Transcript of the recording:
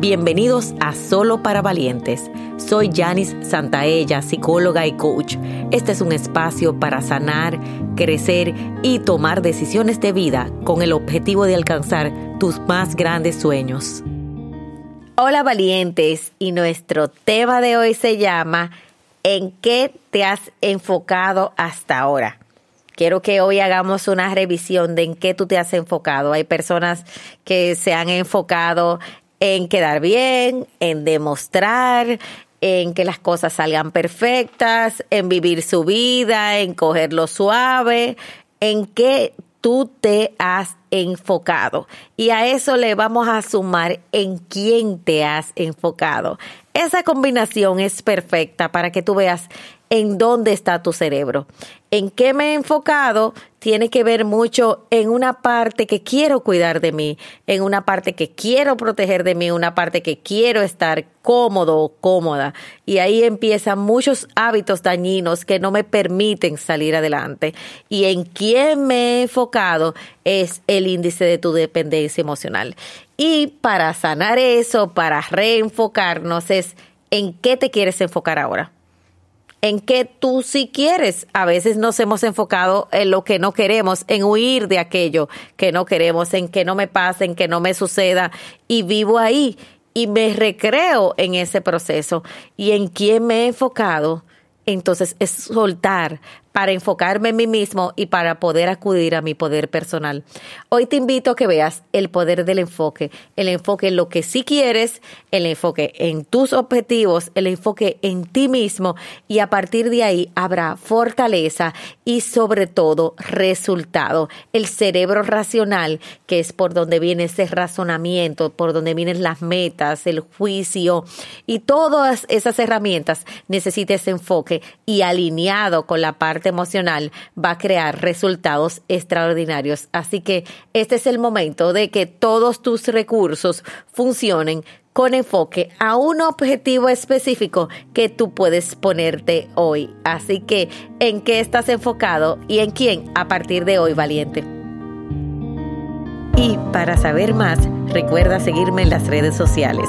Bienvenidos a Solo para Valientes. Soy Janice Santaella, psicóloga y coach. Este es un espacio para sanar, crecer y tomar decisiones de vida con el objetivo de alcanzar tus más grandes sueños. Hola valientes y nuestro tema de hoy se llama ¿En qué te has enfocado hasta ahora? quiero que hoy hagamos una revisión de en qué tú te has enfocado. Hay personas que se han enfocado en quedar bien, en demostrar, en que las cosas salgan perfectas, en vivir su vida, en cogerlo suave, en qué tú te has enfocado. Y a eso le vamos a sumar en quién te has enfocado. Esa combinación es perfecta para que tú veas en dónde está tu cerebro. En qué me he enfocado tiene que ver mucho en una parte que quiero cuidar de mí, en una parte que quiero proteger de mí, una parte que quiero estar cómodo o cómoda. Y ahí empiezan muchos hábitos dañinos que no me permiten salir adelante. Y en quién me he enfocado es el índice de tu dependencia emocional. Y para sanar eso, para reenfocarnos, es en qué te quieres enfocar ahora en qué tú sí quieres. A veces nos hemos enfocado en lo que no queremos, en huir de aquello que no queremos, en que no me pase, en que no me suceda y vivo ahí y me recreo en ese proceso y en quién me he enfocado. Entonces es soltar para enfocarme en mí mismo y para poder acudir a mi poder personal. Hoy te invito a que veas el poder del enfoque, el enfoque en lo que sí quieres, el enfoque en tus objetivos, el enfoque en ti mismo y a partir de ahí habrá fortaleza y sobre todo resultado. El cerebro racional, que es por donde viene ese razonamiento, por donde vienen las metas, el juicio y todas esas herramientas, necesita ese enfoque y alineado con la parte emocional va a crear resultados extraordinarios. Así que este es el momento de que todos tus recursos funcionen con enfoque a un objetivo específico que tú puedes ponerte hoy. Así que, ¿en qué estás enfocado y en quién a partir de hoy, valiente? Y para saber más, recuerda seguirme en las redes sociales.